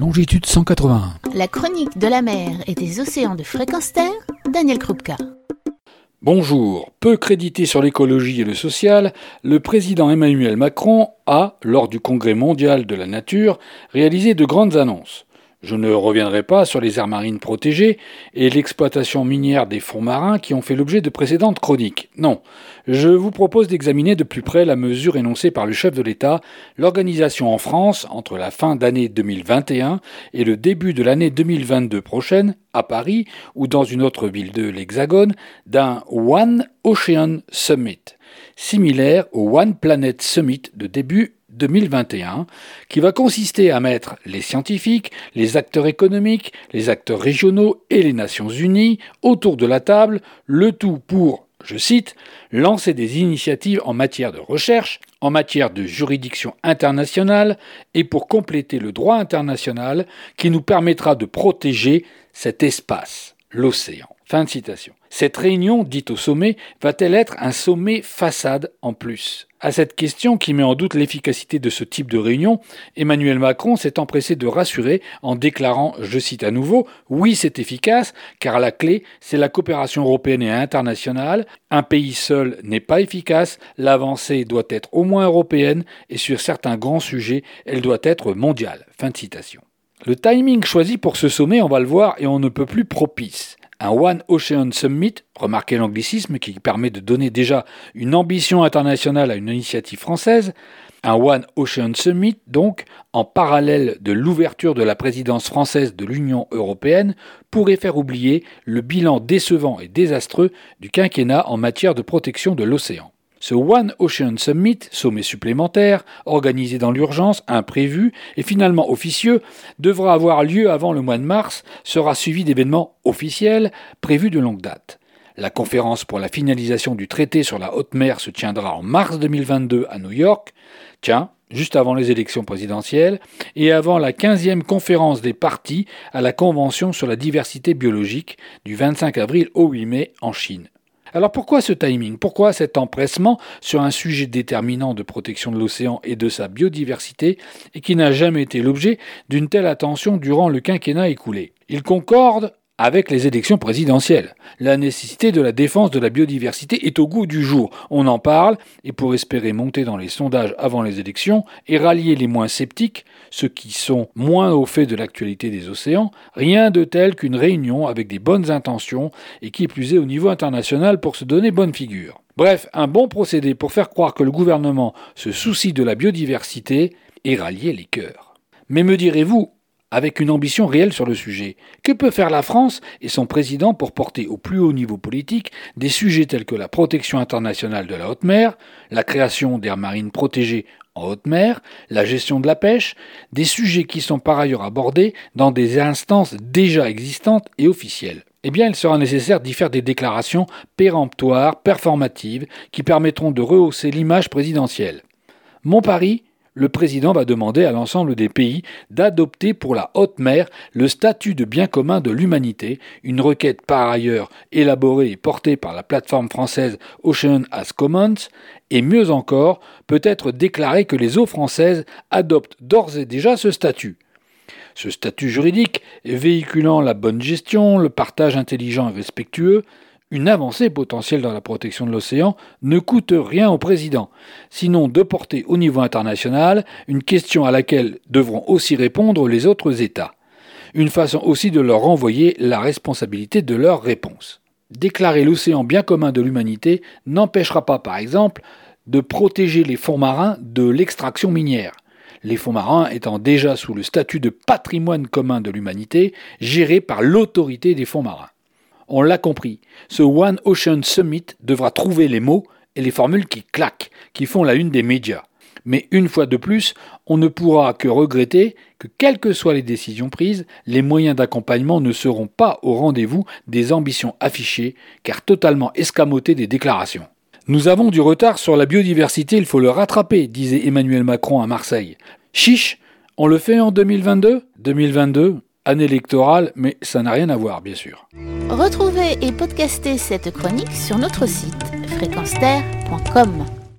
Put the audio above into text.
longitude 181. La chronique de la mer et des océans de fréquence terre, Daniel Krupka. Bonjour. Peu crédité sur l'écologie et le social, le président Emmanuel Macron a, lors du Congrès mondial de la nature, réalisé de grandes annonces. Je ne reviendrai pas sur les aires marines protégées et l'exploitation minière des fonds marins qui ont fait l'objet de précédentes chroniques. Non, je vous propose d'examiner de plus près la mesure énoncée par le chef de l'État, l'organisation en France, entre la fin d'année 2021 et le début de l'année 2022 prochaine, à Paris ou dans une autre ville de l'Hexagone, d'un One Ocean Summit, similaire au One Planet Summit de début 2021, qui va consister à mettre les scientifiques, les acteurs économiques, les acteurs régionaux et les Nations Unies autour de la table, le tout pour, je cite, lancer des initiatives en matière de recherche, en matière de juridiction internationale et pour compléter le droit international qui nous permettra de protéger cet espace, l'océan. Fin de citation. Cette réunion, dite au sommet, va-t-elle être un sommet façade en plus? À cette question qui met en doute l'efficacité de ce type de réunion, Emmanuel Macron s'est empressé de rassurer en déclarant, je cite à nouveau, Oui, c'est efficace, car la clé, c'est la coopération européenne et internationale. Un pays seul n'est pas efficace, l'avancée doit être au moins européenne, et sur certains grands sujets, elle doit être mondiale. Fin de citation. Le timing choisi pour ce sommet, on va le voir, et on ne peut plus propice un One Ocean Summit, remarquez l'anglicisme qui permet de donner déjà une ambition internationale à une initiative française, un One Ocean Summit, donc, en parallèle de l'ouverture de la présidence française de l'Union européenne, pourrait faire oublier le bilan décevant et désastreux du quinquennat en matière de protection de l'océan. Ce One Ocean Summit, sommet supplémentaire, organisé dans l'urgence, imprévu et finalement officieux, devra avoir lieu avant le mois de mars, sera suivi d'événements officiels prévus de longue date. La conférence pour la finalisation du traité sur la haute mer se tiendra en mars 2022 à New York, tiens, juste avant les élections présidentielles, et avant la 15e conférence des partis à la Convention sur la diversité biologique du 25 avril au 8 mai en Chine. Alors pourquoi ce timing? Pourquoi cet empressement sur un sujet déterminant de protection de l'océan et de sa biodiversité et qui n'a jamais été l'objet d'une telle attention durant le quinquennat écoulé? Il concorde avec les élections présidentielles. La nécessité de la défense de la biodiversité est au goût du jour. On en parle, et pour espérer monter dans les sondages avant les élections et rallier les moins sceptiques, ceux qui sont moins au fait de l'actualité des océans, rien de tel qu'une réunion avec des bonnes intentions et qui plus est au niveau international pour se donner bonne figure. Bref, un bon procédé pour faire croire que le gouvernement se soucie de la biodiversité et rallier les cœurs. Mais me direz-vous, avec une ambition réelle sur le sujet. Que peut faire la France et son président pour porter au plus haut niveau politique des sujets tels que la protection internationale de la haute mer, la création d'aires marines protégées en haute mer, la gestion de la pêche, des sujets qui sont par ailleurs abordés dans des instances déjà existantes et officielles eh bien, il sera nécessaire d'y faire des déclarations péremptoires, performatives, qui permettront de rehausser l'image présidentielle. Mon pari, le président va demander à l'ensemble des pays d'adopter pour la haute mer le statut de bien commun de l'humanité, une requête par ailleurs élaborée et portée par la plateforme française Ocean as Commons, et mieux encore, peut-être déclarer que les eaux françaises adoptent d'ores et déjà ce statut. Ce statut juridique, véhiculant la bonne gestion, le partage intelligent et respectueux, une avancée potentielle dans la protection de l'océan ne coûte rien au président, sinon de porter au niveau international une question à laquelle devront aussi répondre les autres États. Une façon aussi de leur renvoyer la responsabilité de leur réponse. Déclarer l'océan bien commun de l'humanité n'empêchera pas, par exemple, de protéger les fonds marins de l'extraction minière les fonds marins étant déjà sous le statut de patrimoine commun de l'humanité, géré par l'autorité des fonds marins. On l'a compris, ce One Ocean Summit devra trouver les mots et les formules qui claquent, qui font la une des médias. Mais une fois de plus, on ne pourra que regretter que, quelles que soient les décisions prises, les moyens d'accompagnement ne seront pas au rendez-vous des ambitions affichées, car totalement escamotées des déclarations. Nous avons du retard sur la biodiversité, il faut le rattraper, disait Emmanuel Macron à Marseille. Chiche, on le fait en 2022 2022 année électorale, mais ça n'a rien à voir, bien sûr. Retrouvez et podcastez cette chronique sur notre site fréquence